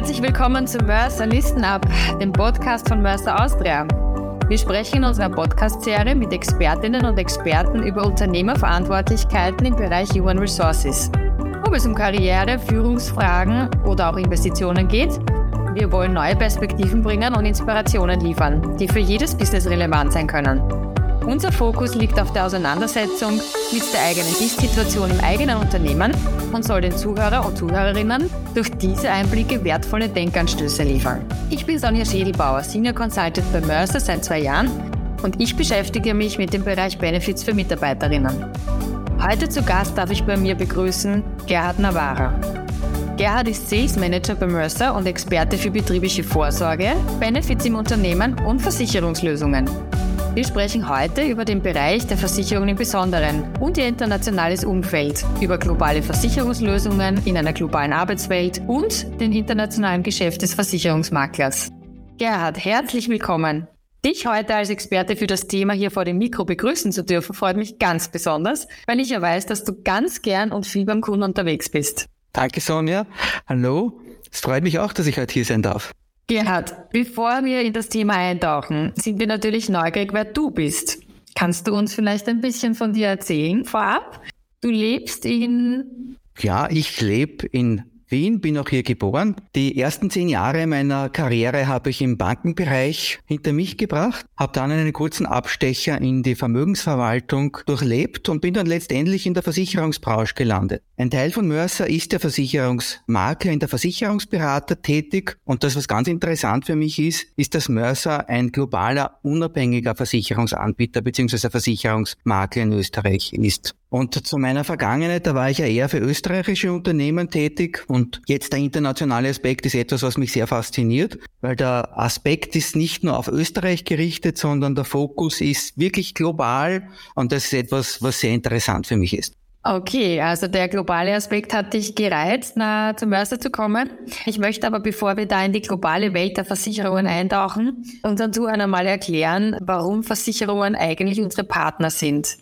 herzlich willkommen zu Mercer Listen Up, dem Podcast von Mercer Austria. Wir sprechen in unserer Podcast-Serie mit Expertinnen und Experten über Unternehmerverantwortlichkeiten im Bereich Human Resources. Ob es um Karriere, Führungsfragen oder auch Investitionen geht, wir wollen neue Perspektiven bringen und Inspirationen liefern, die für jedes Business relevant sein können. Unser Fokus liegt auf der Auseinandersetzung mit der eigenen Ist-Situation im eigenen Unternehmen und soll den Zuhörer und Zuhörerinnen durch diese Einblicke wertvolle Denkanstöße liefern. Ich bin Sonja Schädelbauer, Senior Consultant bei Mercer seit zwei Jahren und ich beschäftige mich mit dem Bereich Benefits für Mitarbeiterinnen. Heute zu Gast darf ich bei mir begrüßen Gerhard Navarra. Gerhard ist Sales Manager bei Mercer und Experte für betriebliche Vorsorge, Benefits im Unternehmen und Versicherungslösungen. Wir sprechen heute über den Bereich der Versicherung im Besonderen und ihr internationales Umfeld, über globale Versicherungslösungen in einer globalen Arbeitswelt und den internationalen Geschäft des Versicherungsmaklers. Gerhard, herzlich willkommen. Dich heute als Experte für das Thema hier vor dem Mikro begrüßen zu dürfen, freut mich ganz besonders, weil ich ja weiß, dass du ganz gern und viel beim Kunden unterwegs bist. Danke, Sonja. Hallo. Es freut mich auch, dass ich heute hier sein darf. Gerhard, bevor wir in das Thema eintauchen, sind wir natürlich neugierig, wer du bist. Kannst du uns vielleicht ein bisschen von dir erzählen vorab? Du lebst in... Ja, ich lebe in Wien, bin auch hier geboren. Die ersten zehn Jahre meiner Karriere habe ich im Bankenbereich hinter mich gebracht, habe dann einen kurzen Abstecher in die Vermögensverwaltung durchlebt und bin dann letztendlich in der Versicherungsbranche gelandet. Ein Teil von Mercer ist der Versicherungsmakler in der Versicherungsberater tätig und das, was ganz interessant für mich ist, ist, dass Mercer ein globaler, unabhängiger Versicherungsanbieter bzw. Versicherungsmakler in Österreich ist. Und zu meiner Vergangenheit, da war ich ja eher für österreichische Unternehmen tätig und jetzt der internationale Aspekt ist etwas, was mich sehr fasziniert, weil der Aspekt ist nicht nur auf Österreich gerichtet, sondern der Fokus ist wirklich global und das ist etwas, was sehr interessant für mich ist. Okay, also der globale Aspekt hat dich gereizt, na, zum Mörser zu kommen. Ich möchte aber, bevor wir da in die globale Welt der Versicherungen eintauchen, unseren Zuhörern mal erklären, warum Versicherungen eigentlich unsere Partner sind.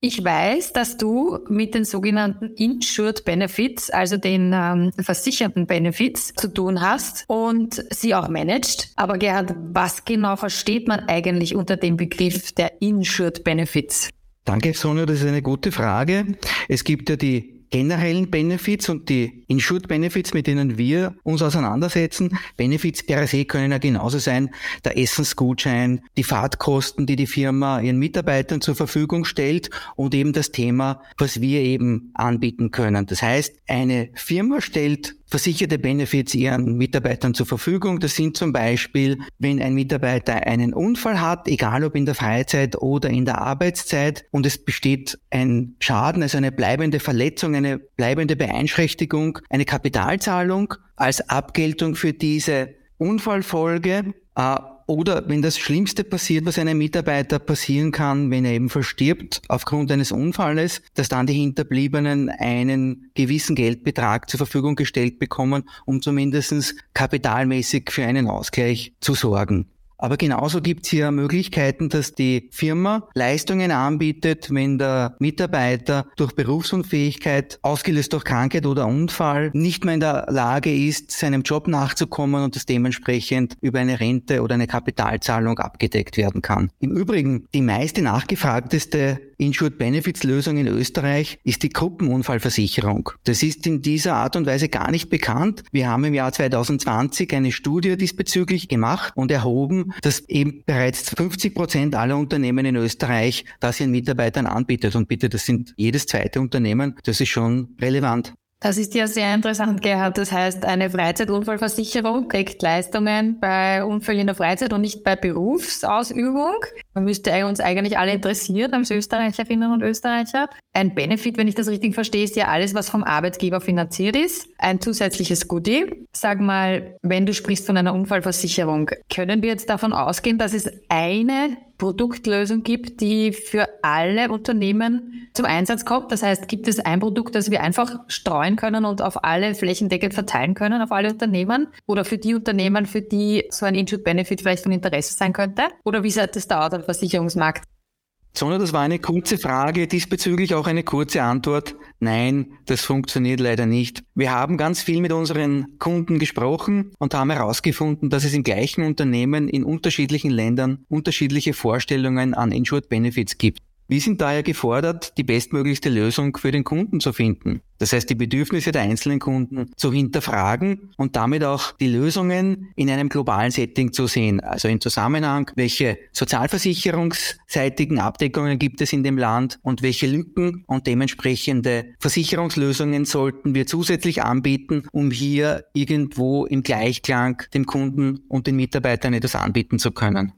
Ich weiß, dass du mit den sogenannten Insured Benefits, also den ähm, versicherten Benefits, zu tun hast und sie auch managst. Aber Gerhard, was genau versteht man eigentlich unter dem Begriff der Insured Benefits? Danke, Sonja, das ist eine gute Frage. Es gibt ja die generellen Benefits und die Insured Benefits, mit denen wir uns auseinandersetzen. Benefits per se können ja genauso sein, der Essensgutschein, die Fahrtkosten, die die Firma ihren Mitarbeitern zur Verfügung stellt und eben das Thema, was wir eben anbieten können. Das heißt, eine Firma stellt versicherte Benefits ihren Mitarbeitern zur Verfügung. Das sind zum Beispiel, wenn ein Mitarbeiter einen Unfall hat, egal ob in der Freizeit oder in der Arbeitszeit, und es besteht ein Schaden, also eine bleibende Verletzung, eine bleibende Beeinträchtigung, eine Kapitalzahlung als Abgeltung für diese Unfallfolge. Äh, oder wenn das Schlimmste passiert, was einem Mitarbeiter passieren kann, wenn er eben verstirbt aufgrund eines Unfalles, dass dann die Hinterbliebenen einen gewissen Geldbetrag zur Verfügung gestellt bekommen, um zumindest kapitalmäßig für einen Ausgleich zu sorgen. Aber genauso gibt es hier Möglichkeiten, dass die Firma Leistungen anbietet, wenn der Mitarbeiter durch Berufsunfähigkeit, ausgelöst durch Krankheit oder Unfall, nicht mehr in der Lage ist, seinem Job nachzukommen und das dementsprechend über eine Rente oder eine Kapitalzahlung abgedeckt werden kann. Im Übrigen, die meiste nachgefragteste Insured Benefits Lösung in Österreich ist die Gruppenunfallversicherung. Das ist in dieser Art und Weise gar nicht bekannt. Wir haben im Jahr 2020 eine Studie diesbezüglich gemacht und erhoben, dass eben bereits 50 Prozent aller Unternehmen in Österreich das ihren Mitarbeitern anbietet. Und bitte, das sind jedes zweite Unternehmen. Das ist schon relevant. Das ist ja sehr interessant, Gerhard. Das heißt, eine Freizeitunfallversicherung kriegt Leistungen bei Unfällen in der Freizeit und nicht bei Berufsausübung. Man müsste uns eigentlich alle interessieren als Österreicherinnen und Österreicher. Ein Benefit, wenn ich das richtig verstehe, ist ja alles, was vom Arbeitgeber finanziert ist. Ein zusätzliches Goodie. Sag mal, wenn du sprichst von einer Unfallversicherung, können wir jetzt davon ausgehen, dass es eine Produktlösung gibt, die für alle Unternehmen zum Einsatz kommt. Das heißt, gibt es ein Produkt, das wir einfach streuen können und auf alle flächendeckend verteilen können, auf alle Unternehmen? Oder für die Unternehmen, für die so ein Insured Benefit vielleicht von Interesse sein könnte? Oder wie sieht das da aus am Versicherungsmarkt? Sondern das war eine kurze Frage, diesbezüglich auch eine kurze Antwort. Nein, das funktioniert leider nicht. Wir haben ganz viel mit unseren Kunden gesprochen und haben herausgefunden, dass es im gleichen Unternehmen in unterschiedlichen Ländern unterschiedliche Vorstellungen an Insured Benefits gibt. Wir sind daher gefordert, die bestmöglichste Lösung für den Kunden zu finden. Das heißt, die Bedürfnisse der einzelnen Kunden zu hinterfragen und damit auch die Lösungen in einem globalen Setting zu sehen. Also im Zusammenhang, welche sozialversicherungsseitigen Abdeckungen gibt es in dem Land und welche Lücken und dementsprechende Versicherungslösungen sollten wir zusätzlich anbieten, um hier irgendwo im Gleichklang dem Kunden und den Mitarbeitern etwas anbieten zu können.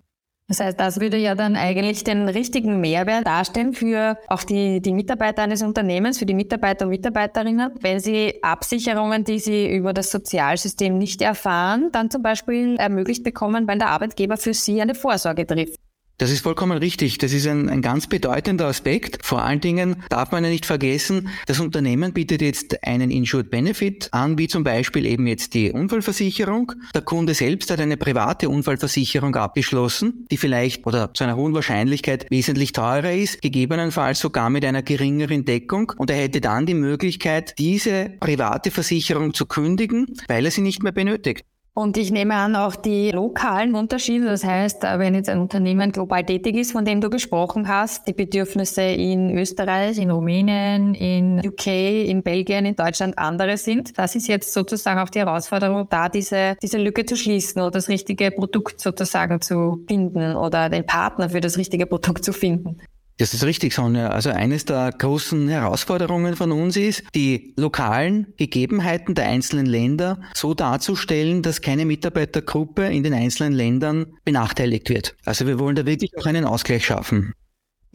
Das heißt, das würde ja dann eigentlich den richtigen Mehrwert darstellen für auch die, die Mitarbeiter eines Unternehmens, für die Mitarbeiter und Mitarbeiterinnen, wenn sie Absicherungen, die sie über das Sozialsystem nicht erfahren, dann zum Beispiel ermöglicht bekommen, weil der Arbeitgeber für sie eine Vorsorge trifft. Das ist vollkommen richtig. Das ist ein, ein ganz bedeutender Aspekt. Vor allen Dingen darf man ja nicht vergessen, das Unternehmen bietet jetzt einen Insured Benefit an, wie zum Beispiel eben jetzt die Unfallversicherung. Der Kunde selbst hat eine private Unfallversicherung abgeschlossen, die vielleicht oder zu einer hohen Wahrscheinlichkeit wesentlich teurer ist, gegebenenfalls sogar mit einer geringeren Deckung. Und er hätte dann die Möglichkeit, diese private Versicherung zu kündigen, weil er sie nicht mehr benötigt. Und ich nehme an, auch die lokalen Unterschiede. Das heißt, wenn jetzt ein Unternehmen global tätig ist, von dem du gesprochen hast, die Bedürfnisse in Österreich, in Rumänien, in UK, in Belgien, in Deutschland andere sind. Das ist jetzt sozusagen auch die Herausforderung, da diese, diese Lücke zu schließen oder das richtige Produkt sozusagen zu finden oder den Partner für das richtige Produkt zu finden. Das ist richtig, Sonja. Also eines der großen Herausforderungen von uns ist, die lokalen Gegebenheiten der einzelnen Länder so darzustellen, dass keine Mitarbeitergruppe in den einzelnen Ländern benachteiligt wird. Also wir wollen da wirklich auch einen Ausgleich schaffen.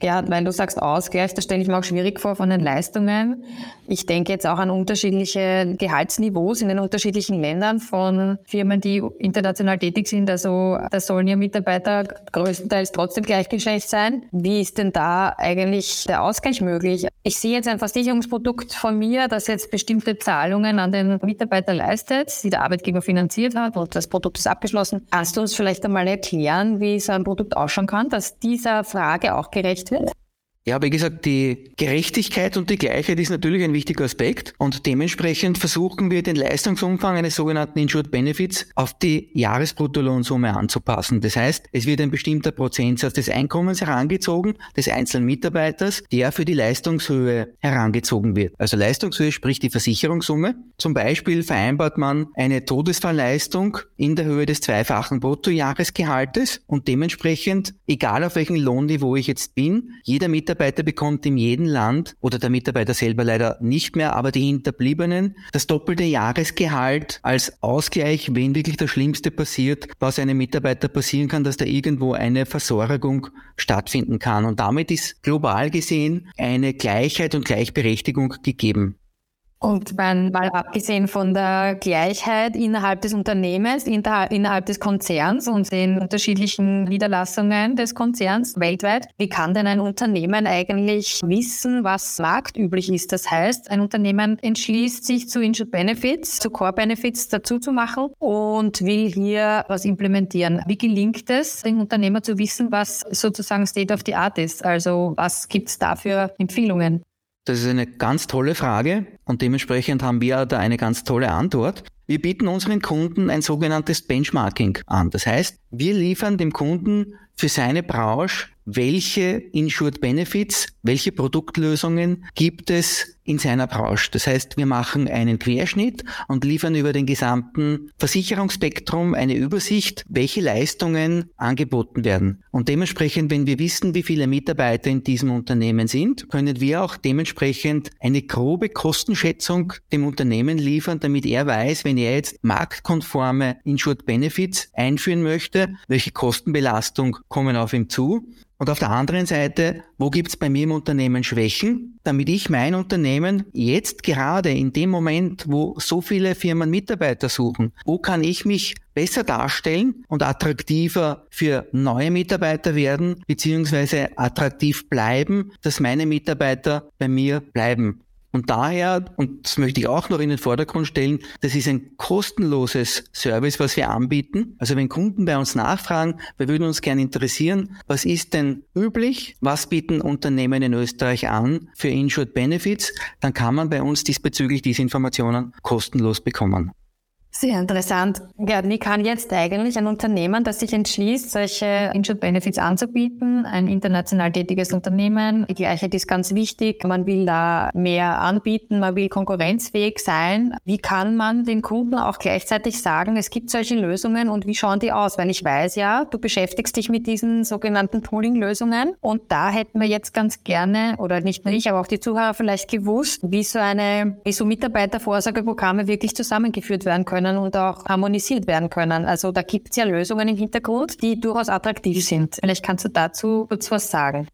Ja, weil du sagst Ausgleich, das stelle ich mir auch schwierig vor von den Leistungen. Ich denke jetzt auch an unterschiedliche Gehaltsniveaus in den unterschiedlichen Ländern von Firmen, die international tätig sind. Also da sollen ja Mitarbeiter größtenteils trotzdem gleichgeschlecht sein. Wie ist denn da eigentlich der Ausgleich möglich? Ich sehe jetzt ein Versicherungsprodukt von mir, das jetzt bestimmte Zahlungen an den Mitarbeiter leistet, die der Arbeitgeber finanziert hat und das Produkt ist abgeschlossen. Kannst du uns vielleicht einmal erklären, wie so ein Produkt ausschauen kann, dass dieser Frage auch gerecht gerecht wird? Ja, wie gesagt, die Gerechtigkeit und die Gleichheit ist natürlich ein wichtiger Aspekt und dementsprechend versuchen wir den Leistungsumfang eines sogenannten Insured Benefits auf die Jahresbruttolohnsumme anzupassen. Das heißt, es wird ein bestimmter Prozentsatz des Einkommens herangezogen, des einzelnen Mitarbeiters, der für die Leistungshöhe herangezogen wird. Also Leistungshöhe spricht die Versicherungssumme. Zum Beispiel vereinbart man eine Todesfallleistung in der Höhe des zweifachen Bruttojahresgehaltes und dementsprechend, egal auf welchem Lohnniveau ich jetzt bin, jeder Mitarbeiter Mitarbeiter bekommt in jedem Land oder der Mitarbeiter selber leider nicht mehr, aber die Hinterbliebenen das doppelte Jahresgehalt als Ausgleich, wenn wirklich das Schlimmste passiert, was einem Mitarbeiter passieren kann, dass da irgendwo eine Versorgung stattfinden kann. Und damit ist global gesehen eine Gleichheit und Gleichberechtigung gegeben. Und man, mal abgesehen von der Gleichheit innerhalb des Unternehmens, innerhalb des Konzerns und den unterschiedlichen Niederlassungen des Konzerns weltweit, wie kann denn ein Unternehmen eigentlich wissen, was marktüblich ist? Das heißt, ein Unternehmen entschließt sich zu Insured Benefits, zu Core Benefits dazu zu machen und will hier was implementieren. Wie gelingt es, dem Unternehmer zu wissen, was sozusagen State of the Art ist? Also was gibt es da für Empfehlungen? Das ist eine ganz tolle Frage und dementsprechend haben wir da eine ganz tolle Antwort. Wir bieten unseren Kunden ein sogenanntes Benchmarking an. Das heißt, wir liefern dem Kunden für seine Branche welche Insured Benefits, welche Produktlösungen gibt es in seiner Branche. Das heißt, wir machen einen Querschnitt und liefern über den gesamten Versicherungsspektrum eine Übersicht, welche Leistungen angeboten werden. Und dementsprechend, wenn wir wissen, wie viele Mitarbeiter in diesem Unternehmen sind, können wir auch dementsprechend eine grobe Kostenschätzung dem Unternehmen liefern, damit er weiß, wenn er jetzt marktkonforme Insured Benefits einführen möchte, welche Kostenbelastung kommen auf ihm zu und auf der anderen Seite, wo gibt es bei mir im Unternehmen Schwächen, damit ich mein Unternehmen jetzt gerade in dem Moment, wo so viele Firmen Mitarbeiter suchen, wo kann ich mich besser darstellen und attraktiver für neue Mitarbeiter werden, beziehungsweise attraktiv bleiben, dass meine Mitarbeiter bei mir bleiben. Und daher, und das möchte ich auch noch in den Vordergrund stellen, das ist ein kostenloses Service, was wir anbieten. Also wenn Kunden bei uns nachfragen, wir würden uns gerne interessieren, was ist denn üblich, was bieten Unternehmen in Österreich an für Insured Benefits, dann kann man bei uns diesbezüglich diese Informationen kostenlos bekommen. Sehr interessant. Ja, wie kann jetzt eigentlich ein Unternehmen, das sich entschließt, solche Insured Benefits anzubieten, ein international tätiges Unternehmen, die Gleichheit ist ganz wichtig, man will da mehr anbieten, man will konkurrenzfähig sein. Wie kann man den Kunden auch gleichzeitig sagen, es gibt solche Lösungen und wie schauen die aus? Weil ich weiß ja, du beschäftigst dich mit diesen sogenannten Pooling-Lösungen und da hätten wir jetzt ganz gerne, oder nicht nur ich, aber auch die Zuhörer vielleicht gewusst, wie so eine, wie so Mitarbeitervorsorgeprogramme wirklich zusammengeführt werden können können und auch harmonisiert werden können. Also da gibt es ja Lösungen im Hintergrund, die durchaus attraktiv sind. Vielleicht kannst du dazu kurz was sagen.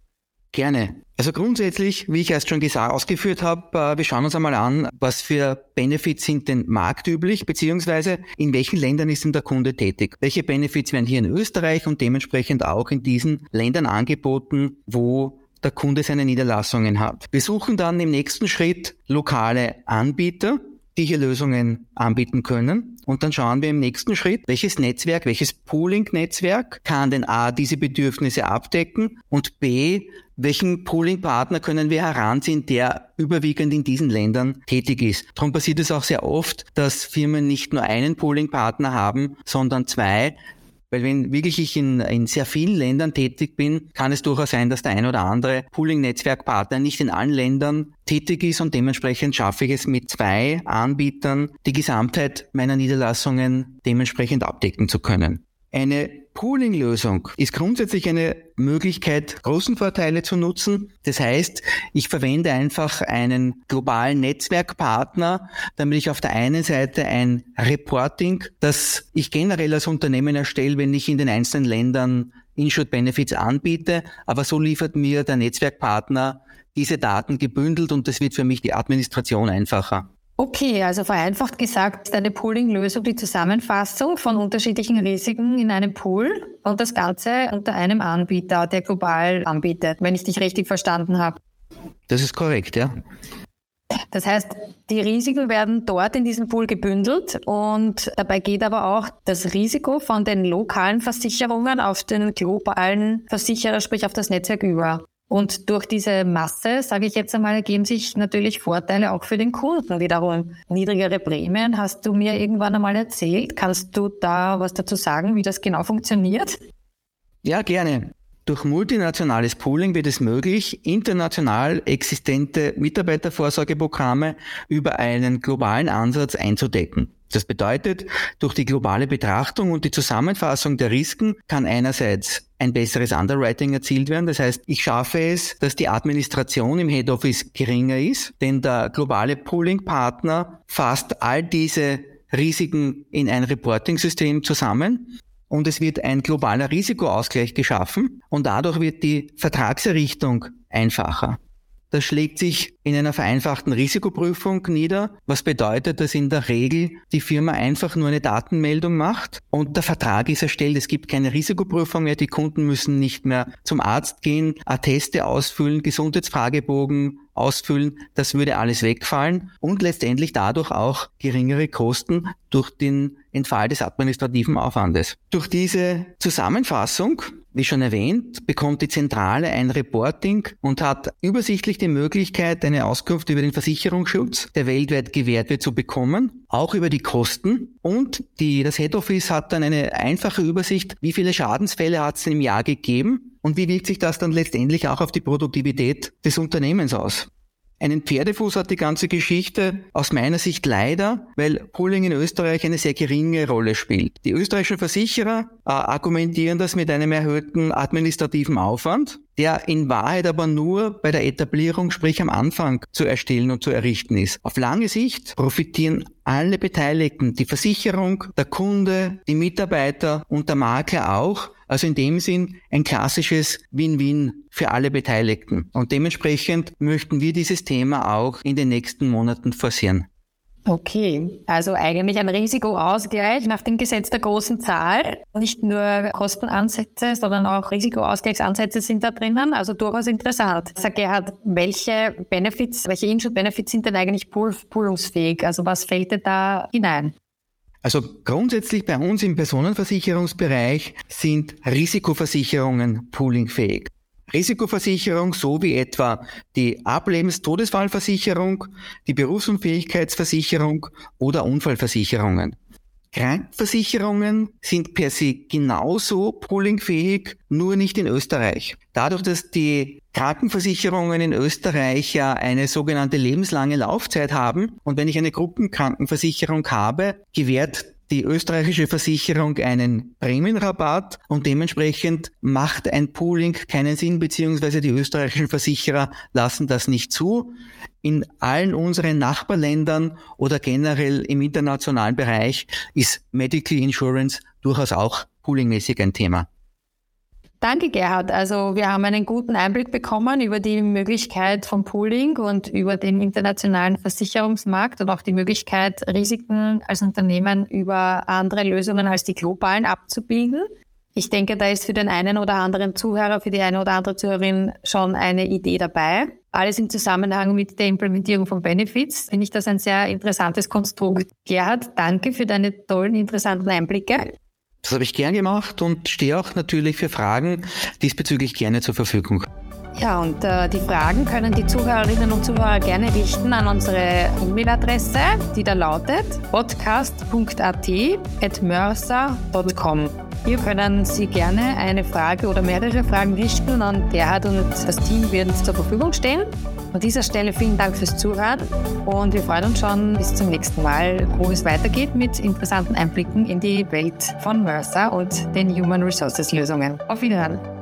Gerne. Also grundsätzlich, wie ich erst schon gesagt, ausgeführt habe, äh, wir schauen uns einmal an, was für Benefits sind denn marktüblich, beziehungsweise in welchen Ländern ist denn der Kunde tätig. Welche Benefits werden hier in Österreich und dementsprechend auch in diesen Ländern angeboten, wo der Kunde seine Niederlassungen hat. Wir suchen dann im nächsten Schritt lokale Anbieter, die hier Lösungen anbieten können. Und dann schauen wir im nächsten Schritt, welches Netzwerk, welches Pooling-Netzwerk kann denn A, diese Bedürfnisse abdecken und B, welchen Pooling-Partner können wir heranziehen, der überwiegend in diesen Ländern tätig ist. Darum passiert es auch sehr oft, dass Firmen nicht nur einen Pooling-Partner haben, sondern zwei, weil wenn wirklich ich in, in sehr vielen Ländern tätig bin, kann es durchaus sein, dass der ein oder andere Pooling-Netzwerkpartner nicht in allen Ländern tätig ist und dementsprechend schaffe ich es mit zwei Anbietern, die Gesamtheit meiner Niederlassungen dementsprechend abdecken zu können. Eine Pooling-Lösung ist grundsätzlich eine Möglichkeit, großen Vorteile zu nutzen. Das heißt, ich verwende einfach einen globalen Netzwerkpartner, damit ich auf der einen Seite ein Reporting, das ich generell als Unternehmen erstelle, wenn ich in den einzelnen Ländern Insured Benefits anbiete, aber so liefert mir der Netzwerkpartner diese Daten gebündelt und das wird für mich die Administration einfacher. Okay, also vereinfacht gesagt ist eine Pooling-Lösung die Zusammenfassung von unterschiedlichen Risiken in einem Pool und das Ganze unter einem Anbieter, der global anbietet, wenn ich dich richtig verstanden habe. Das ist korrekt, ja. Das heißt, die Risiken werden dort in diesem Pool gebündelt und dabei geht aber auch das Risiko von den lokalen Versicherungen auf den globalen Versicherer, sprich auf das Netzwerk über. Und durch diese Masse, sage ich jetzt einmal, ergeben sich natürlich Vorteile auch für den Kunden wiederum. Niedrigere Prämien hast du mir irgendwann einmal erzählt. Kannst du da was dazu sagen, wie das genau funktioniert? Ja, gerne. Durch multinationales Pooling wird es möglich, international existente Mitarbeitervorsorgeprogramme über einen globalen Ansatz einzudecken. Das bedeutet, durch die globale Betrachtung und die Zusammenfassung der Risiken kann einerseits ein besseres Underwriting erzielt werden. Das heißt, ich schaffe es, dass die Administration im Head Office geringer ist, denn der globale Pooling-Partner fasst all diese Risiken in ein Reporting-System zusammen und es wird ein globaler Risikoausgleich geschaffen und dadurch wird die Vertragserrichtung einfacher. Das schlägt sich in einer vereinfachten Risikoprüfung nieder, was bedeutet, dass in der Regel die Firma einfach nur eine Datenmeldung macht und der Vertrag ist erstellt. Es gibt keine Risikoprüfung mehr. Die Kunden müssen nicht mehr zum Arzt gehen, Atteste ausfüllen, Gesundheitsfragebogen ausfüllen. Das würde alles wegfallen und letztendlich dadurch auch geringere Kosten durch den Entfall des administrativen Aufwandes. Durch diese Zusammenfassung wie schon erwähnt, bekommt die Zentrale ein Reporting und hat übersichtlich die Möglichkeit, eine Auskunft über den Versicherungsschutz, der weltweit gewährt wird, zu bekommen, auch über die Kosten. Und die, das Head Office hat dann eine einfache Übersicht, wie viele Schadensfälle hat es im Jahr gegeben und wie wirkt sich das dann letztendlich auch auf die Produktivität des Unternehmens aus. Einen Pferdefuß hat die ganze Geschichte aus meiner Sicht leider, weil Pooling in Österreich eine sehr geringe Rolle spielt. Die österreichischen Versicherer äh, argumentieren das mit einem erhöhten administrativen Aufwand, der in Wahrheit aber nur bei der Etablierung, sprich am Anfang, zu erstellen und zu errichten ist. Auf lange Sicht profitieren alle Beteiligten, die Versicherung, der Kunde, die Mitarbeiter und der Makler auch, also in dem Sinn ein klassisches Win-Win für alle Beteiligten. Und dementsprechend möchten wir dieses Thema auch in den nächsten Monaten forcieren. Okay, also eigentlich ein Risikoausgleich nach dem Gesetz der großen Zahl. Nicht nur Kostenansätze, sondern auch Risikoausgleichsansätze sind da drinnen. Also durchaus interessant. Sag Gerhard, welche Benefits, welche Insurance-Benefits sind denn eigentlich pool poolungsfähig? Also was fällt denn da hinein? Also grundsätzlich bei uns im Personenversicherungsbereich sind Risikoversicherungen poolingfähig. Risikoversicherung sowie etwa die Ablebens-Todesfallversicherung, die Berufsunfähigkeitsversicherung oder Unfallversicherungen. Krankenversicherungen sind per se genauso poolingfähig, nur nicht in Österreich. Dadurch, dass die Krankenversicherungen in Österreich ja eine sogenannte lebenslange Laufzeit haben und wenn ich eine Gruppenkrankenversicherung habe, gewährt die österreichische Versicherung einen Prämienrabatt und dementsprechend macht ein Pooling keinen Sinn, beziehungsweise die österreichischen Versicherer lassen das nicht zu. In allen unseren Nachbarländern oder generell im internationalen Bereich ist Medical Insurance durchaus auch poolingmäßig ein Thema. Danke, Gerhard. Also wir haben einen guten Einblick bekommen über die Möglichkeit von Pooling und über den internationalen Versicherungsmarkt und auch die Möglichkeit, Risiken als Unternehmen über andere Lösungen als die globalen abzubilden. Ich denke, da ist für den einen oder anderen Zuhörer, für die eine oder andere Zuhörerin schon eine Idee dabei. Alles im Zusammenhang mit der Implementierung von Benefits finde ich das ein sehr interessantes Konstrukt. Gerhard, danke für deine tollen, interessanten Einblicke. Das habe ich gern gemacht und stehe auch natürlich für Fragen diesbezüglich gerne zur Verfügung. Ja, und äh, die Fragen können die Zuhörerinnen und Zuhörer gerne richten an unsere E-Mail-Adresse, die da lautet podcast.at.mörser.com. Hier können Sie gerne eine Frage oder mehrere Fragen richten und Gerhard und das Team werden zur Verfügung stehen. An dieser Stelle vielen Dank fürs Zuhören und wir freuen uns schon bis zum nächsten Mal, wo es weitergeht mit interessanten Einblicken in die Welt von Mercer und den Human Resources Lösungen. Auf Wiederhören!